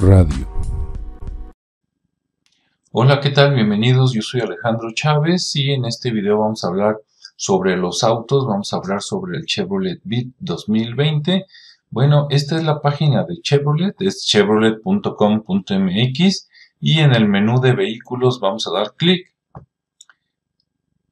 Radio. Hola, ¿qué tal? Bienvenidos, yo soy Alejandro Chávez y en este video vamos a hablar sobre los autos, vamos a hablar sobre el Chevrolet Beat 2020. Bueno, esta es la página de Chevrolet, es chevrolet.com.mx y en el menú de vehículos vamos a dar clic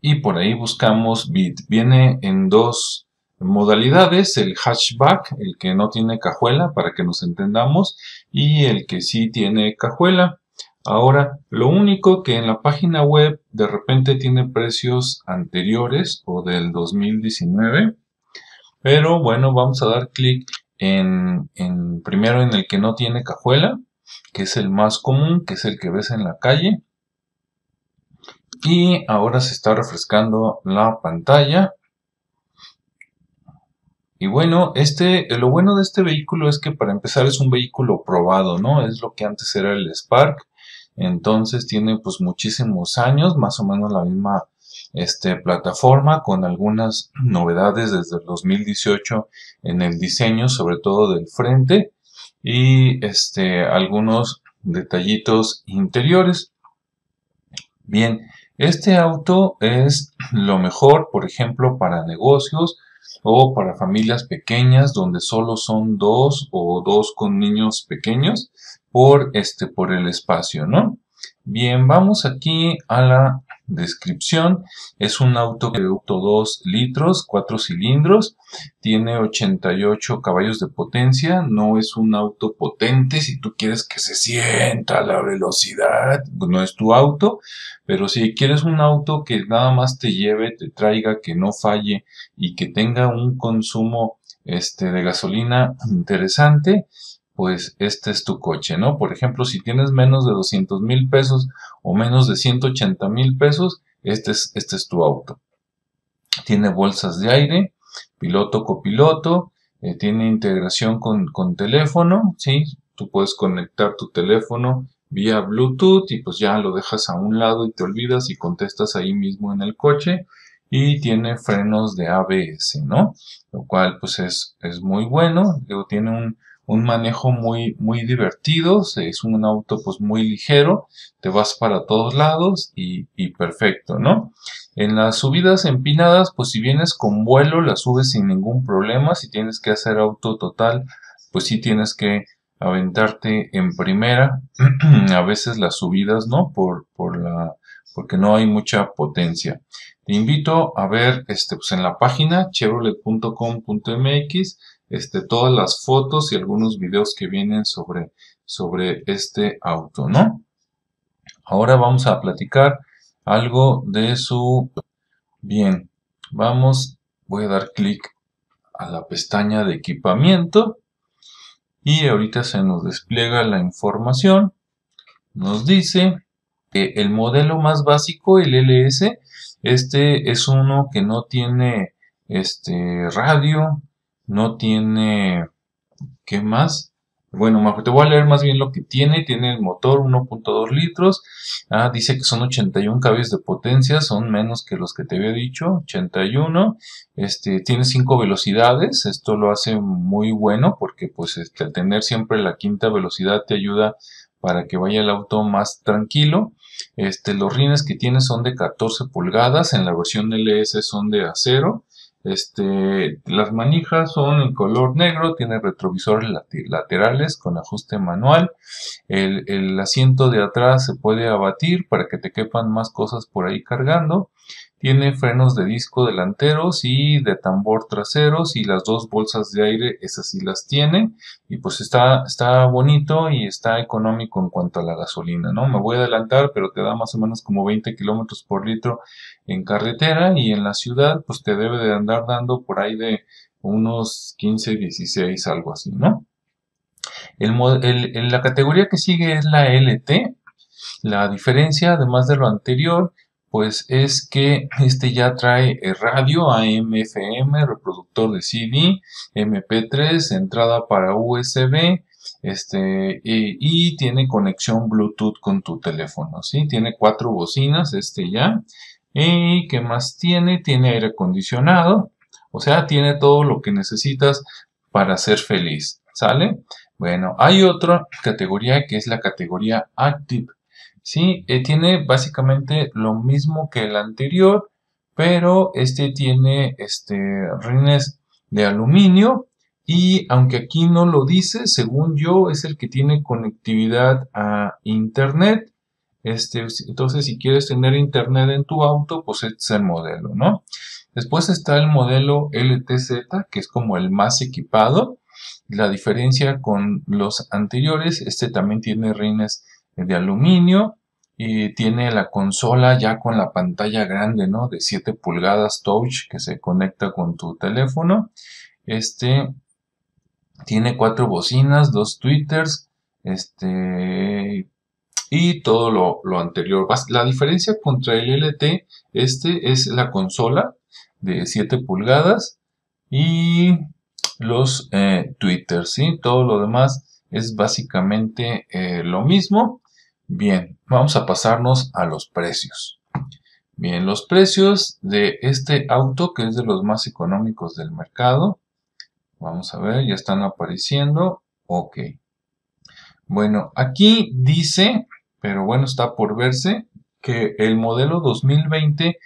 y por ahí buscamos Beat. Viene en dos modalidades, el hatchback, el que no tiene cajuela para que nos entendamos, y el que sí tiene cajuela. Ahora, lo único que en la página web de repente tiene precios anteriores o del 2019, pero bueno, vamos a dar clic en, en primero en el que no tiene cajuela, que es el más común, que es el que ves en la calle. Y ahora se está refrescando la pantalla y bueno, este, lo bueno de este vehículo es que para empezar es un vehículo probado, ¿no? Es lo que antes era el Spark. Entonces tiene pues muchísimos años, más o menos la misma este, plataforma con algunas novedades desde el 2018 en el diseño, sobre todo del frente y este, algunos detallitos interiores. Bien, este auto es lo mejor, por ejemplo, para negocios, o para familias pequeñas donde solo son dos o dos con niños pequeños por este por el espacio, ¿no? Bien, vamos aquí a la descripción. Es un auto de auto 2 litros, 4 cilindros, tiene 88 caballos de potencia, no es un auto potente, si tú quieres que se sienta la velocidad, no es tu auto, pero si quieres un auto que nada más te lleve, te traiga, que no falle y que tenga un consumo este, de gasolina interesante, pues este es tu coche, ¿no? Por ejemplo, si tienes menos de 200 mil pesos o menos de 180 mil pesos, este es, este es tu auto. Tiene bolsas de aire, piloto, copiloto, eh, tiene integración con, con teléfono, ¿sí? Tú puedes conectar tu teléfono vía Bluetooth y pues ya lo dejas a un lado y te olvidas y contestas ahí mismo en el coche y tiene frenos de ABS, ¿no? Lo cual pues es, es muy bueno, tiene un, un manejo muy, muy divertido, es un auto pues muy ligero, te vas para todos lados y, perfecto, ¿no? En las subidas empinadas, pues si vienes con vuelo, la subes sin ningún problema, si tienes que hacer auto total, pues sí tienes que aventarte en primera, a veces las subidas, ¿no? Por, por la, porque no hay mucha potencia. Te invito a ver este, pues en la página chevrolet.com.mx este, todas las fotos y algunos videos que vienen sobre, sobre este auto, ¿no? Ahora vamos a platicar algo de su... Bien, vamos, voy a dar clic a la pestaña de equipamiento y ahorita se nos despliega la información. Nos dice que el modelo más básico, el LS, este es uno que no tiene este radio, no tiene, ¿qué más? Bueno, te voy a leer más bien lo que tiene. Tiene el motor 1.2 litros. Ah, dice que son 81 caballos de potencia, son menos que los que te había dicho, 81. Este, tiene 5 velocidades, esto lo hace muy bueno porque pues este, al tener siempre la quinta velocidad te ayuda para que vaya el auto más tranquilo. Este, los rines que tiene son de 14 pulgadas, en la versión LS son de acero. Este, las manijas son en color negro, tiene retrovisores laterales con ajuste manual. El, el asiento de atrás se puede abatir para que te quepan más cosas por ahí cargando. Tiene frenos de disco delanteros y de tambor traseros y las dos bolsas de aire, esas sí las tiene. Y pues está, está bonito y está económico en cuanto a la gasolina, ¿no? Me voy a adelantar, pero te da más o menos como 20 kilómetros por litro en carretera y en la ciudad pues te debe de andar dando por ahí de unos 15, 16, algo así, ¿no? El, la categoría que sigue es la LT. La diferencia, además de lo anterior, pues es que este ya trae eh, radio AM, FM, reproductor de CD, MP3, entrada para USB, este, y, tiene conexión Bluetooth con tu teléfono, ¿sí? Tiene cuatro bocinas, este ya. ¿Y qué más tiene? Tiene aire acondicionado, o sea, tiene todo lo que necesitas para ser feliz, ¿sale? Bueno, hay otra categoría que es la categoría Active. Sí, eh, tiene básicamente lo mismo que el anterior, pero este tiene este, rines de aluminio y aunque aquí no lo dice, según yo es el que tiene conectividad a internet. Este, entonces si quieres tener internet en tu auto, pues este es el modelo, ¿no? Después está el modelo LTZ, que es como el más equipado. La diferencia con los anteriores, este también tiene rines de aluminio y tiene la consola ya con la pantalla grande, ¿no? De 7 pulgadas touch que se conecta con tu teléfono. Este tiene cuatro bocinas, dos tweeters, este y todo lo, lo, anterior. La diferencia contra el LT, este es la consola de 7 pulgadas y los eh, Twitter, ¿sí? Todo lo demás es básicamente eh, lo mismo. Bien, vamos a pasarnos a los precios. Bien, los precios de este auto, que es de los más económicos del mercado. Vamos a ver, ya están apareciendo. Ok. Bueno, aquí dice, pero bueno, está por verse, que el modelo 2020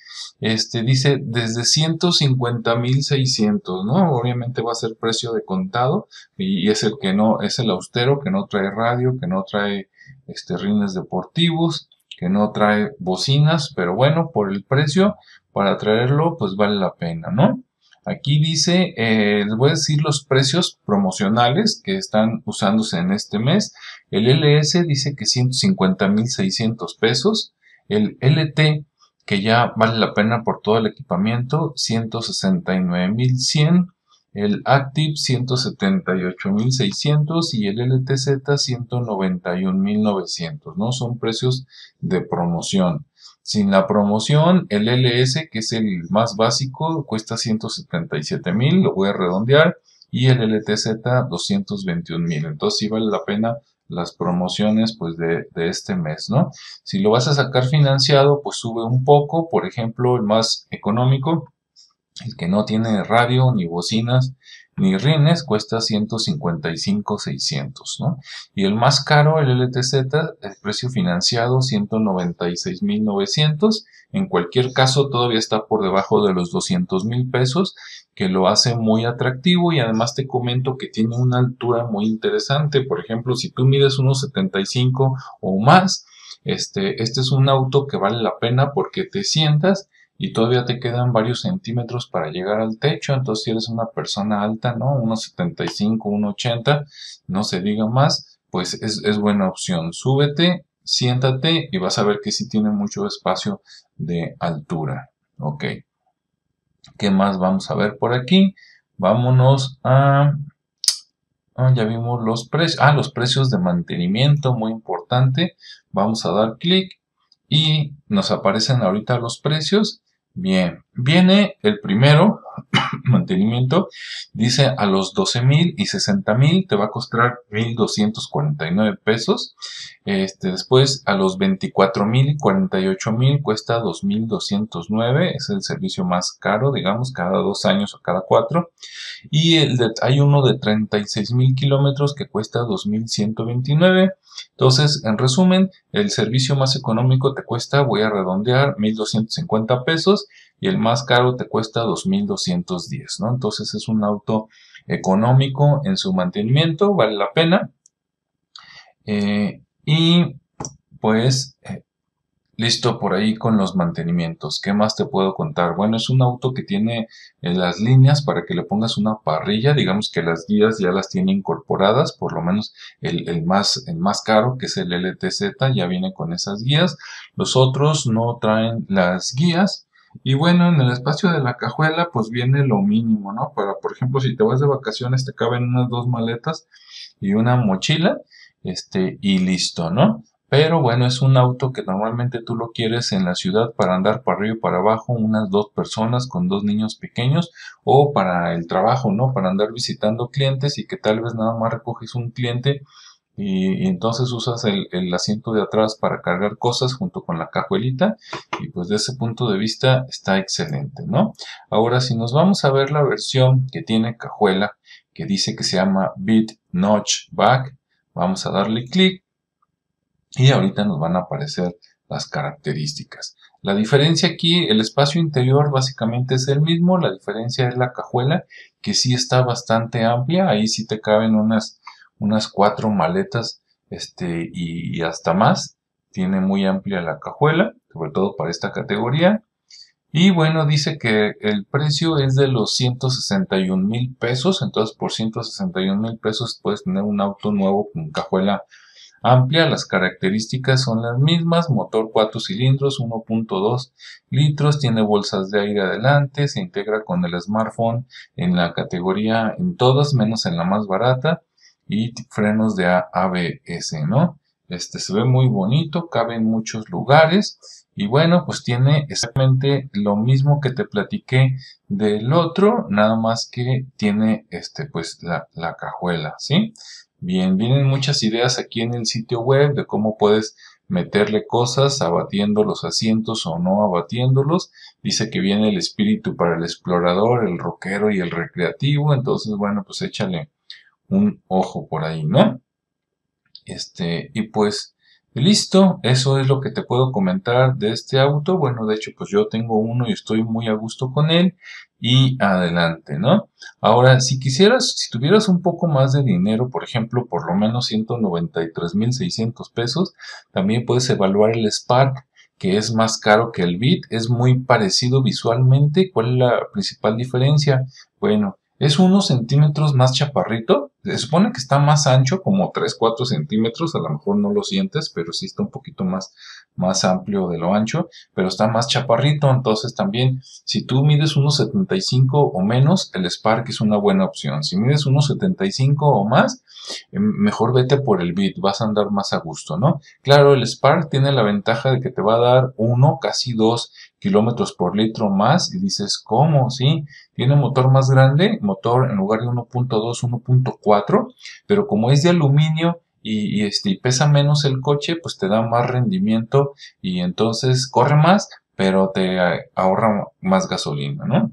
este, dice desde 150.600, ¿no? Obviamente va a ser precio de contado y es el que no, es el austero que no trae radio, que no trae este, rines deportivos, que no trae bocinas, pero bueno, por el precio, para traerlo, pues vale la pena, ¿no? Aquí dice, eh, les voy a decir los precios promocionales que están usándose en este mes. El LS dice que 150.600 pesos. El LT, que ya vale la pena por todo el equipamiento, 169.100. El Active 178.600 y el LTZ 191.900, ¿no? Son precios de promoción. Sin la promoción, el LS, que es el más básico, cuesta 177.000, lo voy a redondear, y el LTZ 221.000. Entonces sí vale la pena las promociones pues de, este mes, ¿no? Si lo vas a sacar financiado, pues sube un poco, por ejemplo, el más económico, el que no tiene radio ni bocinas ni rines cuesta 155,600, ¿no? Y el más caro, el LTZ, el precio financiado 196,900. En cualquier caso, todavía está por debajo de los 200 mil pesos, que lo hace muy atractivo y además te comento que tiene una altura muy interesante. Por ejemplo, si tú mides unos 75 o más, este, este es un auto que vale la pena porque te sientas y todavía te quedan varios centímetros para llegar al techo, entonces si eres una persona alta, ¿no? Unos 75, 1,80, no se diga más, pues es, es, buena opción. Súbete, siéntate y vas a ver que sí tiene mucho espacio de altura. Ok. ¿Qué más vamos a ver por aquí? Vámonos a... Ah, ya vimos los precios. Ah, los precios de mantenimiento, muy importante. Vamos a dar clic y nos aparecen ahorita los precios Bien, viene el primero, mantenimiento, dice a los 12 mil y 60 mil te va a costar 1.249 pesos. Este, después a los 24 mil y 48 mil cuesta 2.209, es el servicio más caro, digamos, cada dos años o cada cuatro. Y el hay uno de 36 mil kilómetros que cuesta 2.129. Entonces, en resumen, el servicio más económico te cuesta, voy a redondear, 1.250 pesos y el más caro te cuesta 2.210, ¿no? Entonces es un auto económico en su mantenimiento, vale la pena. Eh, y pues eh, listo por ahí con los mantenimientos. ¿Qué más te puedo contar? Bueno, es un auto que tiene eh, las líneas para que le pongas una parrilla. Digamos que las guías ya las tiene incorporadas, por lo menos el, más, el más caro, que es el LTZ, ya viene con esas guías. Los otros no traen las guías. Y bueno, en el espacio de la cajuela pues viene lo mínimo, ¿no? Para, por ejemplo, si te vas de vacaciones te caben unas dos maletas y una mochila, este, y listo, ¿no? Pero bueno, es un auto que normalmente tú lo quieres en la ciudad para andar para arriba y para abajo, unas dos personas con dos niños pequeños, o para el trabajo, ¿no? Para andar visitando clientes y que tal vez nada más recoges un cliente y, entonces usas el, el, asiento de atrás para cargar cosas junto con la cajuelita y pues de ese punto de vista está excelente, ¿no? Ahora si nos vamos a ver la versión que tiene cajuela que dice que se llama Bit Notch Back, vamos a darle clic y ahorita nos van a aparecer las características. La diferencia aquí, el espacio interior básicamente es el mismo, la diferencia es la cajuela que sí está bastante amplia, ahí sí te caben unas unas cuatro maletas este, y, hasta más. Tiene muy amplia la cajuela, sobre todo para esta categoría. Y bueno, dice que el precio es de los 161 mil pesos. Entonces, por 161 mil pesos puedes tener un auto nuevo con cajuela amplia. Las características son las mismas. Motor 4 cilindros, 1.2 litros. Tiene bolsas de aire adelante. Se integra con el smartphone en la categoría en todas, menos en la más barata y frenos de ABS, ¿no? Este se ve muy bonito, cabe en muchos lugares y bueno, pues tiene exactamente lo mismo que te platiqué del otro, nada más que tiene este pues la, la cajuela, ¿sí? Bien, vienen muchas ideas aquí en el sitio web de cómo puedes meterle cosas abatiendo los asientos o no abatiéndolos. Dice que viene el espíritu para el explorador, el rockero y el recreativo. Entonces, bueno, pues échale un ojo por ahí, ¿no? Este, y pues listo, eso es lo que te puedo comentar de este auto. Bueno, de hecho, pues yo tengo uno y estoy muy a gusto con él. Y adelante, ¿no? Ahora, si quisieras, si tuvieras un poco más de dinero, por ejemplo, por lo menos 193,600 pesos, también puedes evaluar el Spark que es más caro que el Beat, es muy parecido visualmente. ¿Cuál es la principal diferencia? Bueno, es unos centímetros más chaparrito. Se supone que está más ancho, como 3-4 centímetros. A lo mejor no lo sientes, pero sí está un poquito más, más amplio de lo ancho. Pero está más chaparrito. Entonces también, si tú mides unos 75 o menos, el Spark es una buena opción. Si mides unos 75 o más, em, mejor vete por el Beat. Vas a andar más a gusto, ¿no? Claro, el Spark tiene la ventaja de que te va a dar uno, casi dos kilómetros por litro más y dices, ¿cómo? Sí, tiene motor más grande, motor en lugar de 1.2, 1.4, pero como es de aluminio y, este, pesa menos el coche, pues te da más rendimiento y entonces corre más, pero te ahorra más gasolina, ¿no?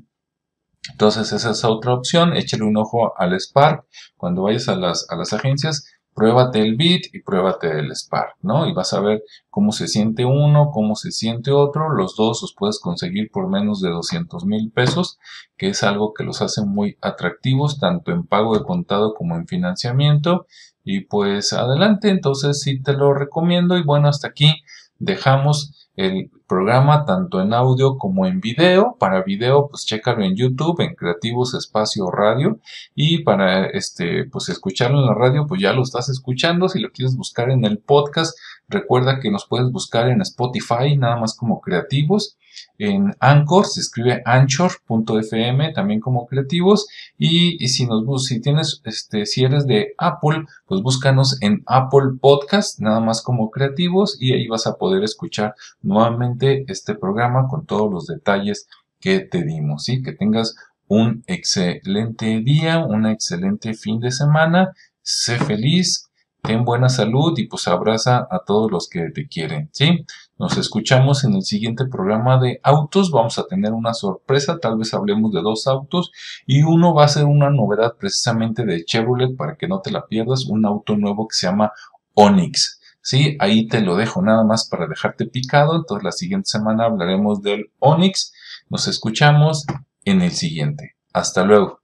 Entonces esa es otra opción, échale un ojo al Spark cuando vayas a las, a las agencias, pruébate el Beat y pruébate el Spark, ¿no? Y vas a ver cómo se siente uno, cómo se siente otro. Los dos los puedes conseguir por menos de 200 mil pesos, que es algo que los hace muy atractivos, tanto en pago de contado como en financiamiento. Y pues adelante, entonces sí te lo recomiendo. Y bueno, hasta aquí dejamos el programa tanto en audio como en video. Para video, pues chécalo en YouTube, en Creativos Espacio Radio. Y para este, pues escucharlo en la radio, pues ya lo estás escuchando. Si lo quieres buscar en el podcast, recuerda que nos puedes buscar en Spotify, nada más como Creativos en Anchor, se escribe anchor.fm también como creativos y, si nos si tienes este si eres de Apple, pues búscanos en Apple Podcast nada más como creativos y ahí vas a poder escuchar nuevamente este programa con todos los detalles que te dimos, ¿sí? Que tengas un excelente día, un excelente fin de semana, sé feliz, ten buena salud y pues abraza a todos los que te quieren, ¿sí? Nos escuchamos en el siguiente programa de autos, vamos a tener una sorpresa, tal vez hablemos de dos autos y uno va a ser una novedad precisamente de Chevrolet para que no te la pierdas, un auto nuevo que se llama Onix. Sí, ahí te lo dejo nada más para dejarte picado. Entonces la siguiente semana hablaremos del Onix. Nos escuchamos en el siguiente. Hasta luego.